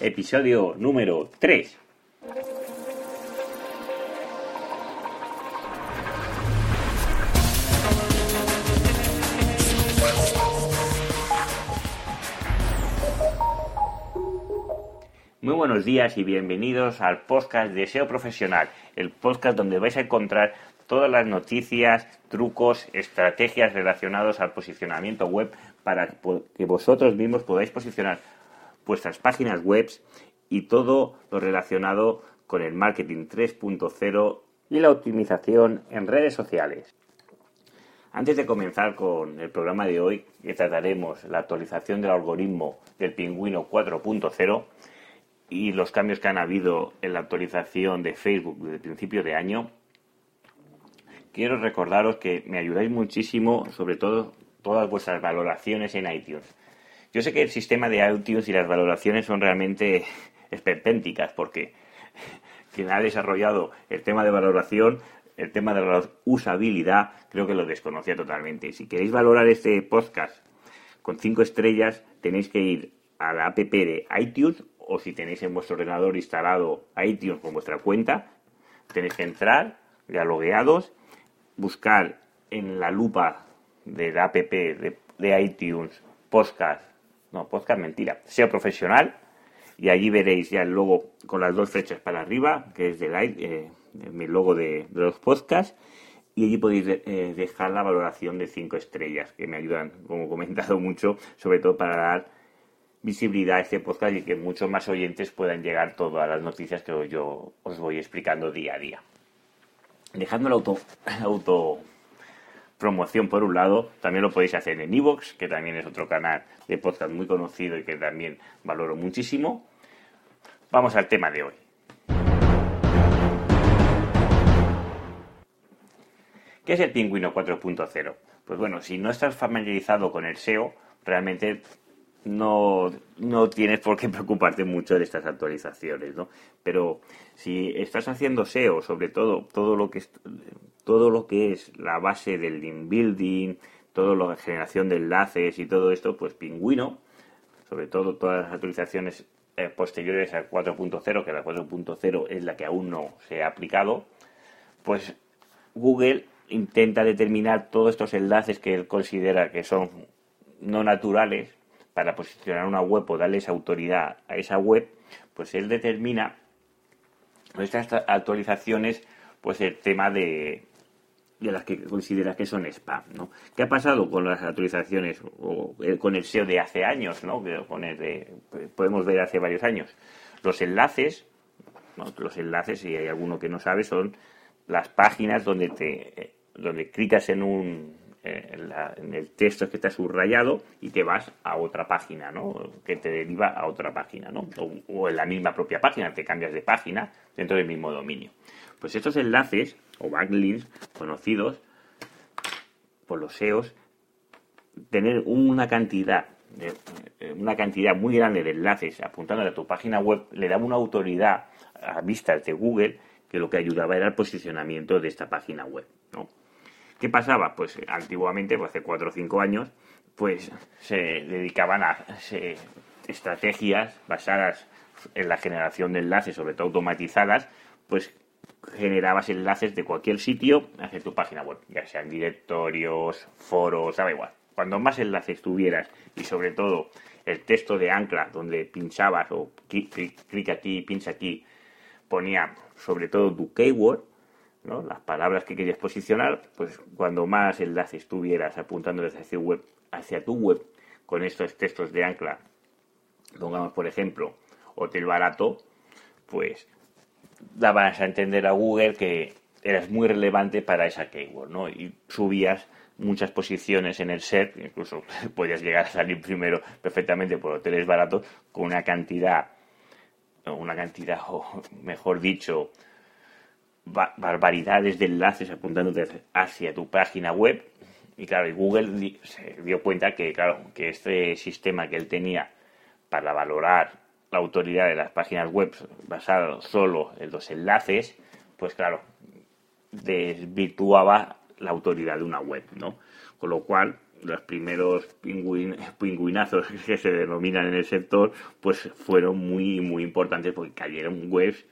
episodio número 3. Muy buenos días y bienvenidos al podcast de SEO Profesional, el podcast donde vais a encontrar todas las noticias, trucos, estrategias relacionados al posicionamiento web para que vosotros mismos podáis posicionar vuestras páginas web y todo lo relacionado con el marketing 3.0 y la optimización en redes sociales. Antes de comenzar con el programa de hoy, que trataremos la actualización del algoritmo del pingüino 4.0 y los cambios que han habido en la actualización de Facebook desde principio de año, quiero recordaros que me ayudáis muchísimo, sobre todo todas vuestras valoraciones en iTunes. Yo sé que el sistema de iTunes y las valoraciones son realmente esperpénticas porque quien ha desarrollado el tema de valoración, el tema de la usabilidad, creo que lo desconocía totalmente. Si queréis valorar este podcast con cinco estrellas, tenéis que ir a la app de iTunes o si tenéis en vuestro ordenador instalado iTunes con vuestra cuenta, tenéis que entrar, ya logueados, buscar en la lupa de la app de, iTunes podcast, no, podcast mentira, SEO profesional, y allí veréis ya el logo con las dos flechas para arriba, que es del, eh, mi logo de, los podcasts, y allí podéis eh, dejar la valoración de 5 estrellas, que me ayudan, como he comentado mucho, sobre todo para dar visibilidad a este podcast y que muchos más oyentes puedan llegar todas las noticias que yo os voy explicando día a día. Dejando el auto, auto promoción por un lado, también lo podéis hacer en Evox, que también es otro canal de podcast muy conocido y que también valoro muchísimo. Vamos al tema de hoy. ¿Qué es el Pingüino 4.0? Pues bueno, si no estás familiarizado con el SEO, realmente no, no tienes por qué preocuparte mucho de estas actualizaciones, ¿no? Pero si estás haciendo SEO, sobre todo todo lo que todo lo que es la base del link building, todo lo de generación de enlaces y todo esto, pues Pingüino, sobre todo todas las actualizaciones eh, posteriores al 4.0, que la 4.0 es la que aún no se ha aplicado, pues Google intenta determinar todos estos enlaces que él considera que son no naturales para posicionar una web o darles autoridad a esa web, pues él determina con estas actualizaciones pues el tema de, de las que considera que son spam, ¿no? ¿Qué ha pasado con las actualizaciones o con el SEO de hace años, ¿no? De, podemos ver hace varios años. Los enlaces, los enlaces, si hay alguno que no sabe, son las páginas donde te donde clicas en un eh, en, el texto que está subrayado y te vas a otra página, ¿no? Que te deriva a otra página, ¿no? O, en la misma propia página, te cambias de página dentro del mismo dominio. Pues estos enlaces o backlinks conocidos por los SEOs, tener una cantidad eh, una cantidad muy grande de enlaces apuntando a tu página web le da una autoridad a vistas de Google que lo que ayudaba era el posicionamiento de esta página web, ¿no? ¿Qué pasaba? Pues eh, antiguamente, pues hace 4 o 5 años, pues se dedicaban a estrategias basadas en la generación de enlaces, sobre todo automatizadas, pues generabas enlaces de cualquier sitio hacia tu página web, ya sean directorios, foros, da igual. Cuando más enlaces tuvieras y sobre todo el texto de ancla donde pinchabas o clic aquí, pincha aquí, ponía sobre todo tu keyword, las palabras que querías posicionar, pues cuando más enlaces tuvieras apuntando hacia, web, hacia tu web con estos textos de ancla, pongamos por ejemplo hotel barato, pues dabas a entender a Google que eras muy relevante para esa keyword, ¿no? Y subías muchas posiciones en el set, incluso podías llegar a salir primero perfectamente por hoteles baratos con una cantidad, una cantidad, o mejor dicho, barbaridades de enlaces apuntándote hacia tu página web. Y claro, Google se dio cuenta que, claro, que este sistema que él tenía para valorar la autoridad de las páginas web basado solo en los enlaces, pues claro, desvirtuaba la autoridad de una web, ¿no? Con lo cual los primeros pingüinazos que se denominan en el sector, pues fueron muy, muy importantes porque cayeron webs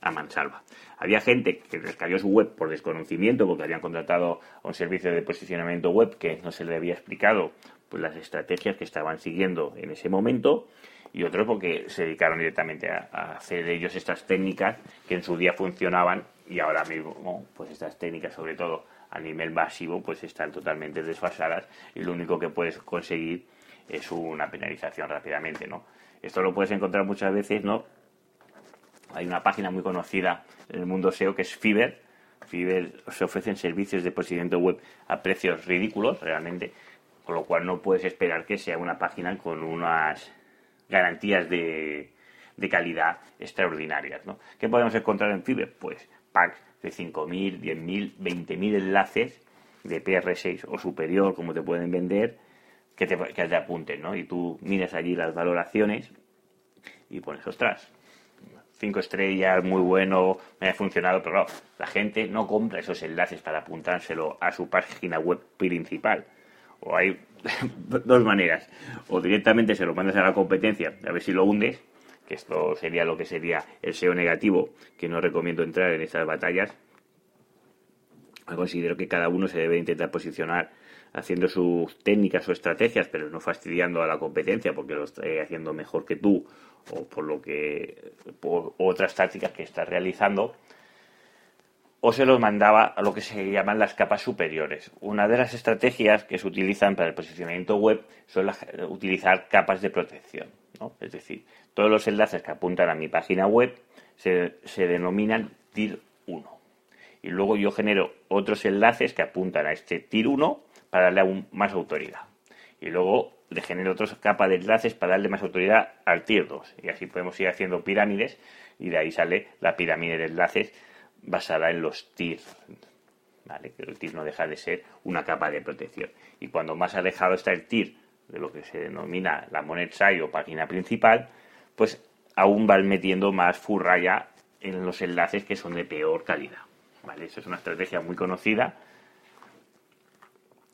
a mansalva. Había gente que les cayó su web por desconocimiento, porque habían contratado un servicio de posicionamiento web que no se le había explicado pues, las estrategias que estaban siguiendo en ese momento, y otros porque se dedicaron directamente a, hacer ellos estas técnicas que en su día funcionaban y ahora mismo, pues estas técnicas, sobre todo a nivel masivo, pues están totalmente desfasadas y lo único que puedes conseguir es una penalización rápidamente, ¿no? Esto lo puedes encontrar muchas veces, ¿no? Hay una página muy conocida en el mundo SEO que es Fiverr. Fiverr se ofrecen servicios de posicionamiento web a precios ridículos, realmente, con lo cual no puedes esperar que sea una página con unas garantías de, de calidad extraordinarias. ¿no? ¿Qué podemos encontrar en Fiverr? Pues packs de 5.000, 10.000, 20.000 enlaces de PR6 o superior, como te pueden vender, que te, que te apunten, ¿no? Y tú miras allí las valoraciones y pones, ostras, cinco estrellas, muy bueno, me ha funcionado, pero claro, la gente no compra esos enlaces para apuntárselo a su página web principal. O hay dos maneras. O directamente se lo mandas a la competencia, a ver si lo hundes, que esto sería lo que sería el SEO negativo, que no recomiendo entrar en estas batallas. Considero que cada uno se debe intentar posicionar haciendo sus técnicas o estrategias, pero no fastidiando a la competencia porque lo está haciendo mejor que tú o por lo que por otras tácticas que estás realizando o se los mandaba a lo que se llaman las capas superiores. Una de las estrategias que se utilizan para el posicionamiento web son utilizar capas de protección. Es decir, todos los enlaces que apuntan a mi página web se, se denominan TIR 1. Y luego yo genero otros enlaces que apuntan a este TIR 1 para darle aún más autoridad. Y luego le genero otra capa de enlaces para darle más autoridad al tier 2. Y así podemos ir haciendo pirámides y de ahí sale la pirámide de enlaces basada en los tiers. ¿Vale? Que el tier no deja de ser una capa de protección. Y cuando más alejado está el tier de lo que se denomina la moned site o página principal, pues aún van metiendo más furraya en los enlaces que son de peor calidad. ¿Vale? Eso es una estrategia muy conocida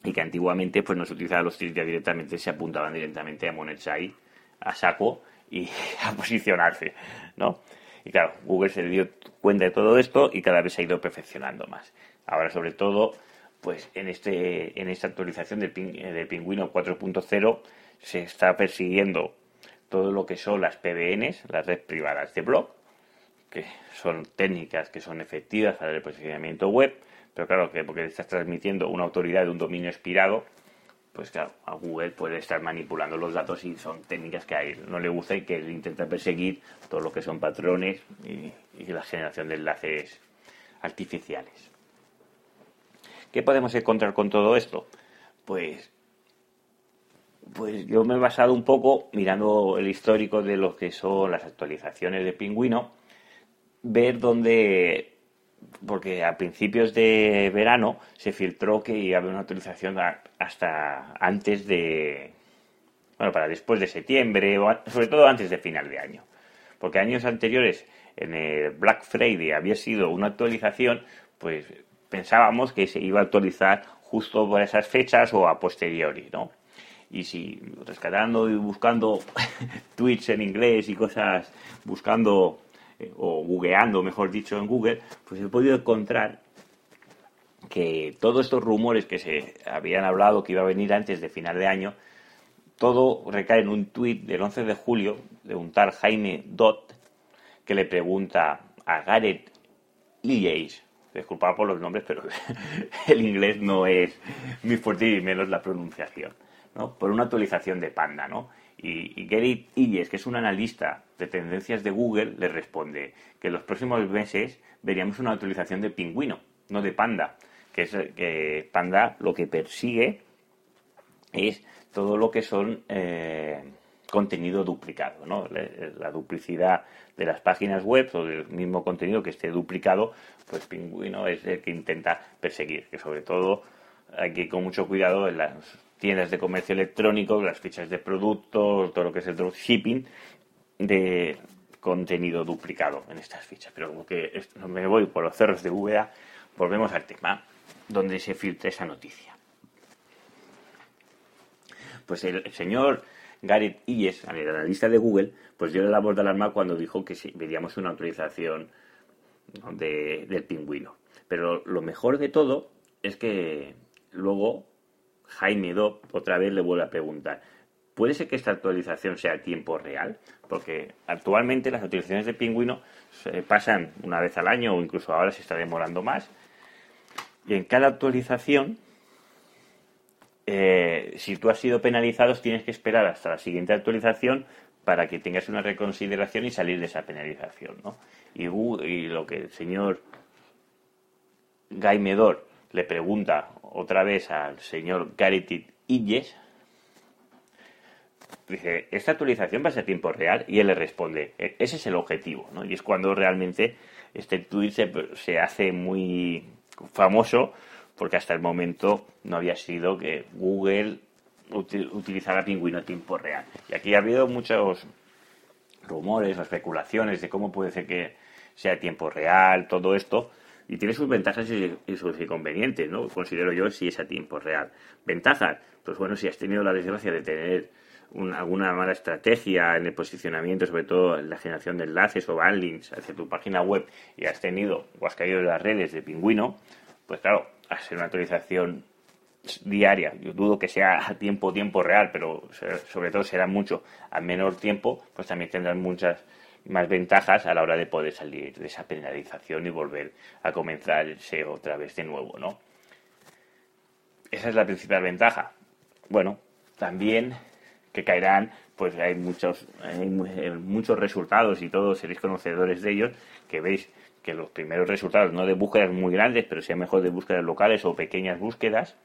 y que antiguamente pues no se utilizaban los tiers directamente, se apuntaban directamente a Monetsai, a saco y a posicionarse, ¿no? Y claro, Google se dio cuenta de todo esto y cada vez se ha ido perfeccionando más. Ahora, sobre todo, pues en, este, en esta actualización del, del Pingüino 4.0 se está persiguiendo todo lo que son las PBNs, las redes privadas de blog, que son técnicas que son efectivas para el posicionamiento web, pero claro que porque estás transmitiendo una autoridad de un dominio expirado, pues claro, a Google puede estar manipulando los datos y son técnicas que a él no le gusta y que él intenta perseguir todo lo que son patrones y, la generación de enlaces artificiales. ¿Qué podemos encontrar con todo esto? Pues, pues yo me he basado un poco mirando el histórico de lo que son las actualizaciones de Pingüino, ver dónde porque a principios de verano se filtró que iba a haber una actualización hasta antes de, bueno, para después de septiembre, sobre todo antes de final de año. Porque años anteriores, en el Black Friday había sido una actualización, pues pensábamos que se iba a actualizar justo por esas fechas o a posteriori, ¿no? Y si rescatando y buscando tweets en inglés y cosas, buscando eh, o googleando, mejor dicho, en Google, pues he podido encontrar que todos estos rumores que se habían hablado que iba a venir antes de final de año, todo recae en un tuit del 11 de julio de un tal Jaime Dot que le pregunta a Gareth Illies, disculpad por los nombres, pero el inglés no es muy fuerte y menos la pronunciación, ¿no? por una actualización de Panda, ¿no? Y, Gary Illes, que es un analista de tendencias de Google, le responde que en los próximos meses veríamos una utilización de pingüino, no de panda, que es que panda lo que persigue es todo lo que son eh, contenido duplicado, ¿no? La, duplicidad de las páginas web o del mismo contenido que esté duplicado, pues pingüino es el que intenta perseguir, que sobre todo hay que ir con mucho cuidado en las tiendas de comercio electrónico, las fichas de productos, todo lo que es el dropshipping, de contenido duplicado en estas fichas. Pero como que me voy por los cerros de VA, volvemos al tema donde se filtra esa noticia. Pues el, señor Gareth Illes, el analista de Google, pues dio la voz de alarma cuando dijo que veríamos una autorización del pingüino. Pero lo mejor de todo es que luego Jaime Do otra vez le vuelve a preguntar, ¿puede ser que esta actualización sea a tiempo real? Porque actualmente las actualizaciones de pingüino pasan una vez al año o incluso ahora se está demorando más. Y en cada actualización, eh, si tú has sido penalizado, tienes que esperar hasta la siguiente actualización para que tengas una reconsideración y salir de esa penalización. ¿no? Y, lo que el señor Gaimedor le pregunta otra vez al señor Gareth Illes, dice, ¿esta actualización va a ser tiempo real? Y él le responde, e-, ese es el objetivo, ¿no? Y es cuando realmente este tweet se, hace muy famoso porque hasta el momento no había sido que Google utilizara Pingüino a tiempo real. Y aquí ha habido muchos rumores o especulaciones de cómo puede ser que sea tiempo real, todo esto, y tiene sus ventajas y sus inconvenientes, ¿no? Considero yo si es a tiempo real. Ventajas, pues bueno, si has tenido la desgracia de tener alguna mala estrategia en el posicionamiento, sobre todo en la generación de enlaces o backlinks hacia tu página web y has tenido o has caído en las redes de pingüino, pues claro, hacer una actualización diaria, yo dudo que sea a tiempo, tiempo real, pero sobre todo será mucho a menor tiempo, pues también tendrán muchas más ventajas a la hora de poder salir de esa penalización y volver a comenzar el SEO otra vez de nuevo, ¿no? Esa es la principal ventaja. Bueno, también que caerán, pues hay muchos, hay muchos resultados y todos seréis conocedores de ellos, que veis que los primeros resultados, no de búsquedas muy grandes, pero sea mejor de búsquedas locales o pequeñas búsquedas,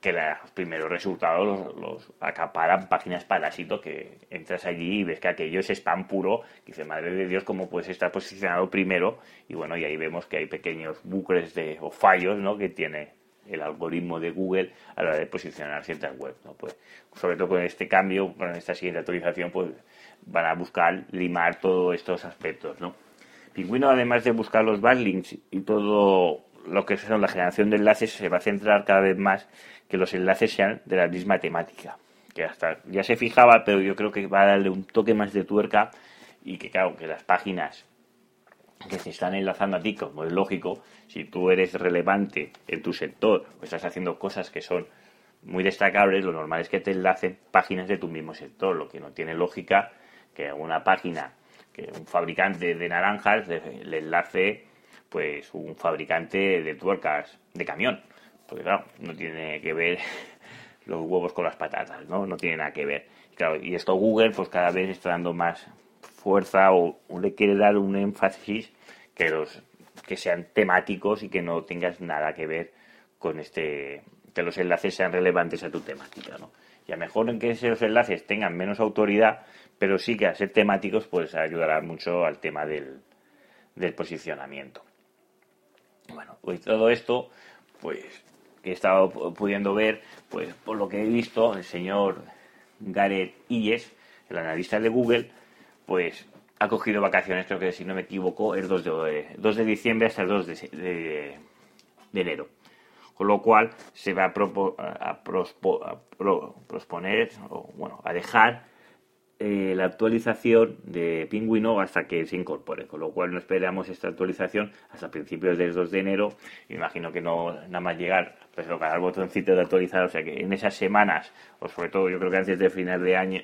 que los primeros resultados los, acaparan páginas parásito que entras allí y ves que aquello es spam puro. Y dice, madre de Dios, ¿cómo puedes estar posicionado primero? Y bueno, y ahí vemos que hay pequeños bucles de, o fallos ¿no? que tiene el algoritmo de Google a la hora de posicionar ciertas webs. ¿no? Pues, sobre todo con este cambio, con esta siguiente actualización, pues van a buscar limar todos estos aspectos. ¿no? Pingüino, además de buscar los backlinks y todo lo que son la generación de enlaces, se va a centrar cada vez más que los enlaces sean de la misma temática. Que hasta ya se fijaba, pero yo creo que va a darle un toque más de tuerca y que claro, que las páginas que se están enlazando a ti, como es lógico, si tú eres relevante en tu sector o estás haciendo cosas que son muy destacables, lo normal es que te enlacen páginas de tu mismo sector, lo que no tiene lógica que una página, que un fabricante de naranjas le enlace pues un fabricante de tuercas de camión porque claro, no tiene que ver los huevos con las patatas, ¿no? No tiene nada que ver. Claro, y esto Google pues cada vez está dando más fuerza o, le quiere dar un énfasis que los que sean temáticos y que no tengas nada que ver con este que los enlaces sean relevantes a tu temática, ¿no? Y a mejor en que esos enlaces tengan menos autoridad, pero sí que a ser temáticos pues ayudará mucho al tema del, del posicionamiento. Bueno, pues todo esto pues que he estado pudiendo ver, pues por lo que he visto, el señor Gareth Illes, el analista de Google, pues ha cogido vacaciones, creo que si no me equivoco, el 2 de, 2 de diciembre hasta el 2 de, enero. Con lo cual se va a, a, prosponer, o bueno, a dejar eh, la actualización de Pingüino hasta que se incorpore, con lo cual no esperamos esta actualización hasta principios del 2 de enero. Imagino que no nada más llegar, pues lo el botoncito de actualizar, o sea que en esas semanas, o sobre todo yo creo que antes de final de año,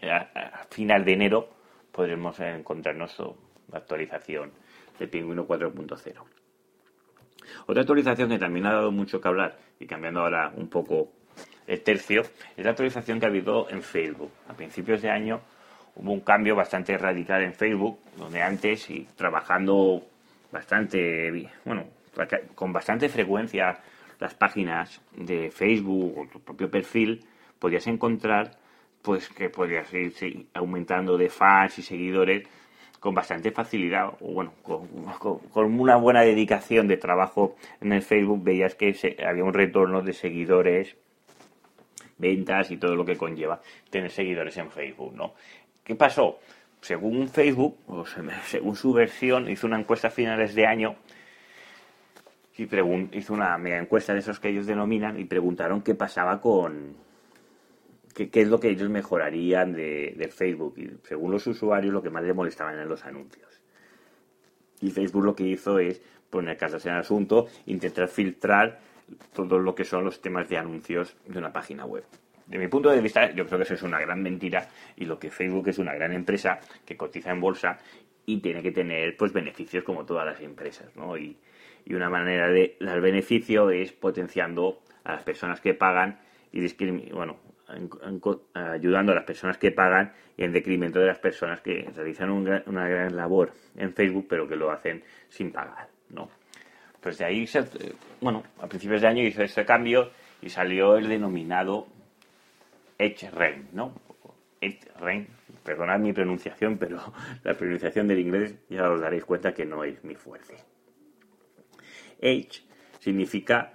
final de enero, podremos encontrarnos la actualización de Pingüino 4.0. Otra actualización que también ha dado mucho que hablar, y cambiando ahora un poco el tercio, es la actualización que ha habido en Facebook. A principios de año hubo un cambio bastante radical en Facebook, donde antes, y trabajando bastante, bueno, con bastante frecuencia las páginas de Facebook o tu propio perfil, podías encontrar pues que podías ir aumentando de fans y seguidores con bastante facilidad, o bueno, con, una buena dedicación de trabajo en el Facebook, veías que había un retorno de seguidores, ventas y todo lo que conlleva tener seguidores en Facebook, ¿no? ¿Qué pasó? Según Facebook, o según su versión, hizo una encuesta a finales de año y hizo una mega encuesta de esos que ellos denominan y preguntaron qué pasaba con qué, es lo que ellos mejorarían de, Facebook. Y según los usuarios, lo que más les molestaban eran los anuncios. Y Facebook lo que hizo es poner casas en el asunto, intentar filtrar todo lo que son los temas de anuncios de una página web. De mi punto de vista, yo creo que eso es una gran mentira y lo que Facebook es una gran empresa que cotiza en bolsa y tiene que tener pues beneficios como todas las empresas, ¿no? Y, y una manera de dar beneficio es potenciando a las personas que pagan y bueno, ayudando a las personas que pagan y en decremento de las personas que realizan una gran labor en Facebook pero que lo hacen sin pagar, ¿no? Pues de ahí, se, bueno, a principios de año hizo este cambio y salió el denominado Edge Rain, ¿no? Edge Rain, perdonad mi pronunciación, pero la pronunciación del inglés ya os daréis cuenta que no es mi fuerte. Edge significa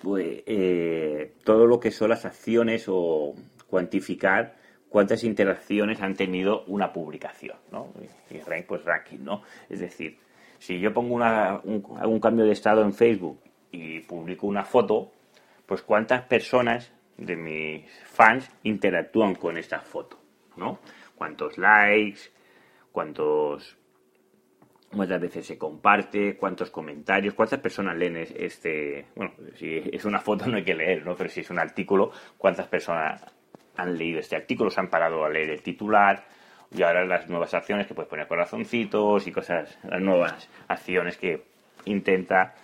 pues, eh, todo lo que son las acciones o cuantificar cuántas interacciones han tenido una publicación, ¿no? Y rank, pues ranking, ¿no? Es decir, si yo pongo una, un, cambio de estado en Facebook y publico una foto, pues cuántas personas de mis fans interactúan con esta foto, ¿no? Cuántos likes, cuántos cuántas veces se comparte, cuántos comentarios, cuántas personas leen este, bueno, si es una foto no hay que leer, ¿no? Pero si es un artículo, cuántas personas han leído este artículo, se han parado a leer el titular, y ahora las nuevas acciones que puedes poner corazoncitos y cosas, las nuevas acciones que intenta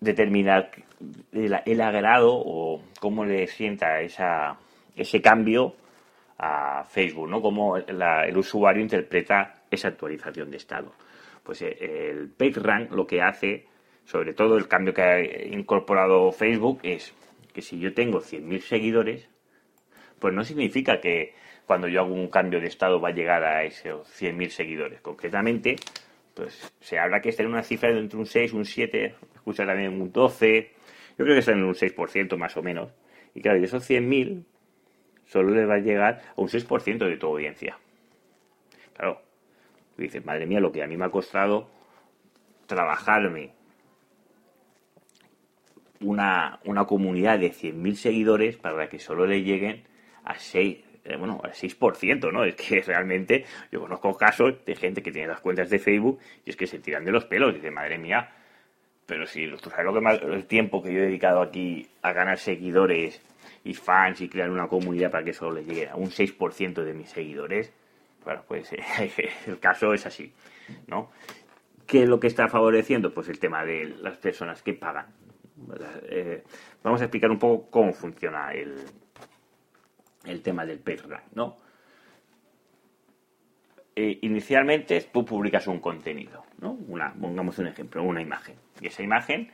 determinar el, agrado o cómo le sienta esa, ese cambio a Facebook, ¿no? Cómo el usuario interpreta esa actualización de estado. Pues eh, el PageRank lo que hace, sobre todo el cambio que ha incorporado Facebook, es que si yo tengo 100.000 seguidores, pues no significa que cuando yo hago un cambio de estado va a llegar a esos 100.000 seguidores. Concretamente, pues se habla que está en una cifra de entre un 6, un 7, escucha también un 12, yo creo que está en un 6% más o menos. Y claro, de esos 100.000 solo le va a llegar a un 6% de tu audiencia. Claro, dices, madre mía, lo que a mí me ha costado trabajarme una, una comunidad de 100.000 seguidores para que solo le lleguen a 6, eh, bueno, al 6%, ¿no? Es que realmente yo conozco casos de gente que tiene las cuentas de Facebook y es que se tiran de los pelos y dice, madre mía, pero si tú sabes lo que más, el tiempo que yo he dedicado aquí a ganar seguidores y fans y crear una comunidad para que solo le llegue a un 6% de mis seguidores, bueno, pues el caso es así, ¿no? ¿Qué es lo que está favoreciendo? Pues el tema de las personas que pagan. Eh, vamos a explicar un poco cómo funciona el, el tema del PageRank, ¿no? Eh, inicialmente tú publicas un contenido, ¿no? Una, pongamos un ejemplo, una imagen. Y esa imagen,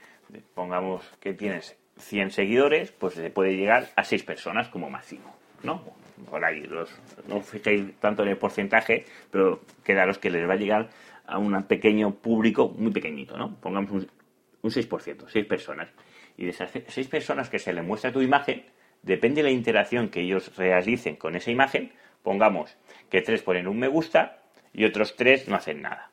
pongamos que tienes 100 seguidores, pues se puede llegar a 6 personas como máximo, ¿no? Por ahí, no fijéis tanto en el porcentaje, pero quedaros que les va a llegar a un pequeño público muy pequeñito, ¿no? Pongamos un, un 6%, 6 personas. Y de esas 6 personas que se le muestra tu imagen, depende de la interacción que ellos realicen con esa imagen, pongamos que tres ponen un me gusta y otros tres no hacen nada.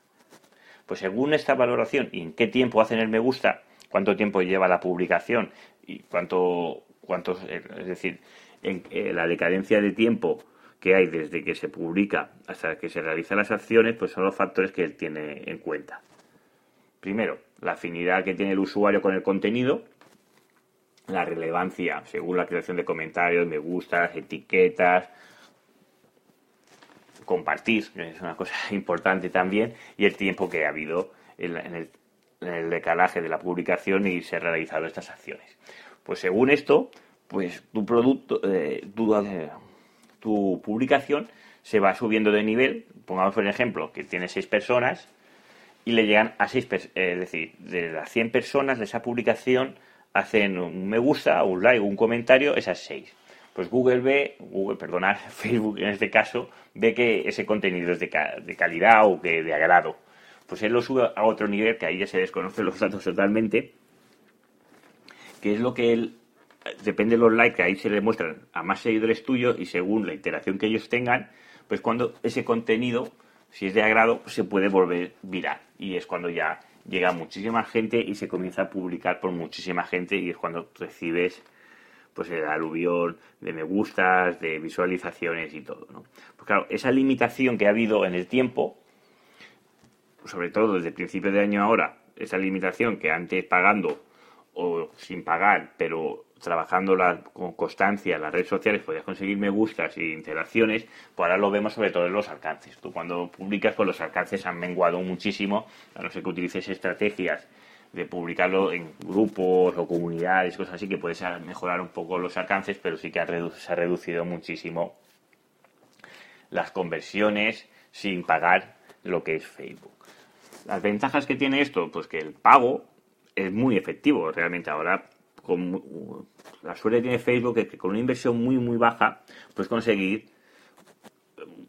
Pues según esta valoración y en qué tiempo hacen el me gusta, cuánto tiempo lleva la publicación y cuánto, cuánto es decir, en, eh, la decadencia de tiempo que hay desde que se publica hasta que se realizan las acciones, pues son los factores que él tiene en cuenta. Primero, la afinidad que tiene el usuario con el contenido, la relevancia según la creación de comentarios, me gustas, etiquetas, compartir, es una cosa importante también, y el tiempo que ha habido en, el, decalaje de la publicación y se han realizado estas acciones. Pues según esto, pues tu producto, eh, eh, tu, publicación se va subiendo de nivel, pongamos por ejemplo que tiene seis personas y le llegan a seis, es decir, de las 100 personas de esa publicación hacen un me gusta, un like, un comentario, esas seis. Pues Google ve, Google, perdonad, Facebook en este caso, ve que ese contenido es de, calidad o que de agrado. Pues él lo sube a otro nivel, que ahí ya se desconocen los datos totalmente, que es lo que él, depende de los likes que ahí se le muestran a más seguidores tuyos y según la interacción que ellos tengan, pues cuando ese contenido, si es de agrado, se puede volver viral. Y es cuando ya llega muchísima gente y se comienza a publicar por muchísima gente y es cuando recibes pues el aluvión de me gustas, de visualizaciones y todo, ¿no? Pues claro, esa limitación que ha habido en el tiempo, sobre todo desde el principio de año ahora, esa limitación que antes pagando o sin pagar, pero trabajando con constancia las redes sociales podías conseguir me gustas y interacciones, pues ahora lo vemos sobre todo en los alcances. Tú cuando publicas, pues los alcances han menguado muchísimo, a no ser que utilices estrategias de publicarlo en grupos o comunidades, cosas así, que puedes mejorar un poco los alcances, pero sí que se ha reducido muchísimo las conversiones sin pagar lo que es Facebook. Las ventajas que tiene esto, pues que el pago es muy efectivo realmente ahora. La suerte tiene Facebook es que con una inversión muy muy baja puedes conseguir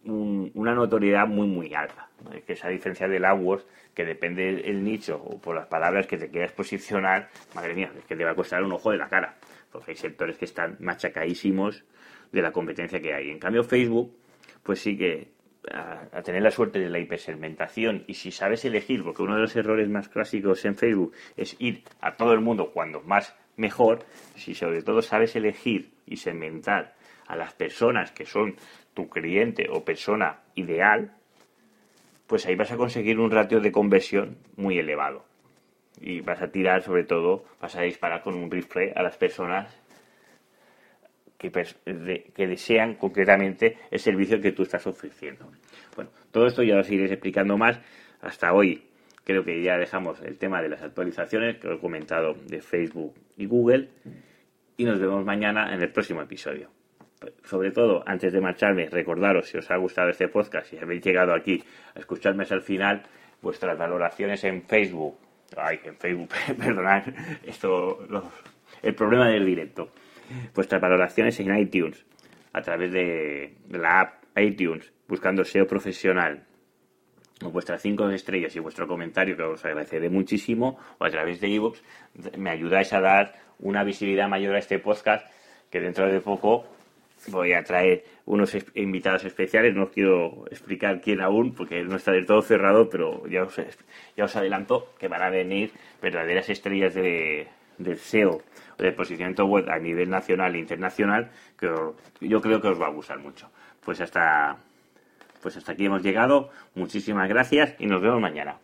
una notoriedad muy muy alta. Que esa diferencia del AdWords, que depende del nicho o por las palabras que te quieras posicionar, madre mía, es que te va a costar un ojo de la cara. Porque hay sectores que están machacadísimos de la competencia que hay. En cambio, Facebook, pues sí que a, tener la suerte de la hipersegmentación y si sabes elegir, porque uno de los errores más clásicos en Facebook es ir a todo el mundo cuando más mejor, si sobre todo sabes elegir y segmentar a las personas que son tu cliente o persona ideal, pues ahí vas a conseguir un ratio de conversión muy elevado. Y vas a tirar, sobre todo, vas a disparar con un rifle a las personas que, desean concretamente el servicio que tú estás ofreciendo. Bueno, todo esto ya os iré explicando más. Hasta hoy creo que ya dejamos el tema de las actualizaciones que he comentado de Facebook y Google y nos vemos mañana en el próximo episodio. Sobre todo, antes de marcharme, recordaros si os ha gustado este podcast, si habéis llegado aquí a escucharme hasta el final, vuestras valoraciones en Facebook. Ay, en Facebook, perdonad, esto, el problema del directo vuestras valoraciones en iTunes, a través de, la app iTunes, buscando SEO profesional, vuestras cinco estrellas y vuestro comentario, que os agradeceré muchísimo, o a través de ebooks, me ayudáis a dar una visibilidad mayor a este podcast, que dentro de poco voy a traer unos invitados especiales. No os quiero explicar quién aún, porque no está del todo cerrado, pero ya os, ya os adelanto que van a venir verdaderas estrellas de, del SEO de posicionamiento web a nivel nacional e internacional que yo creo que os va a gustar mucho. Pues hasta, pues hasta aquí hemos llegado. Muchísimas gracias y nos vemos mañana.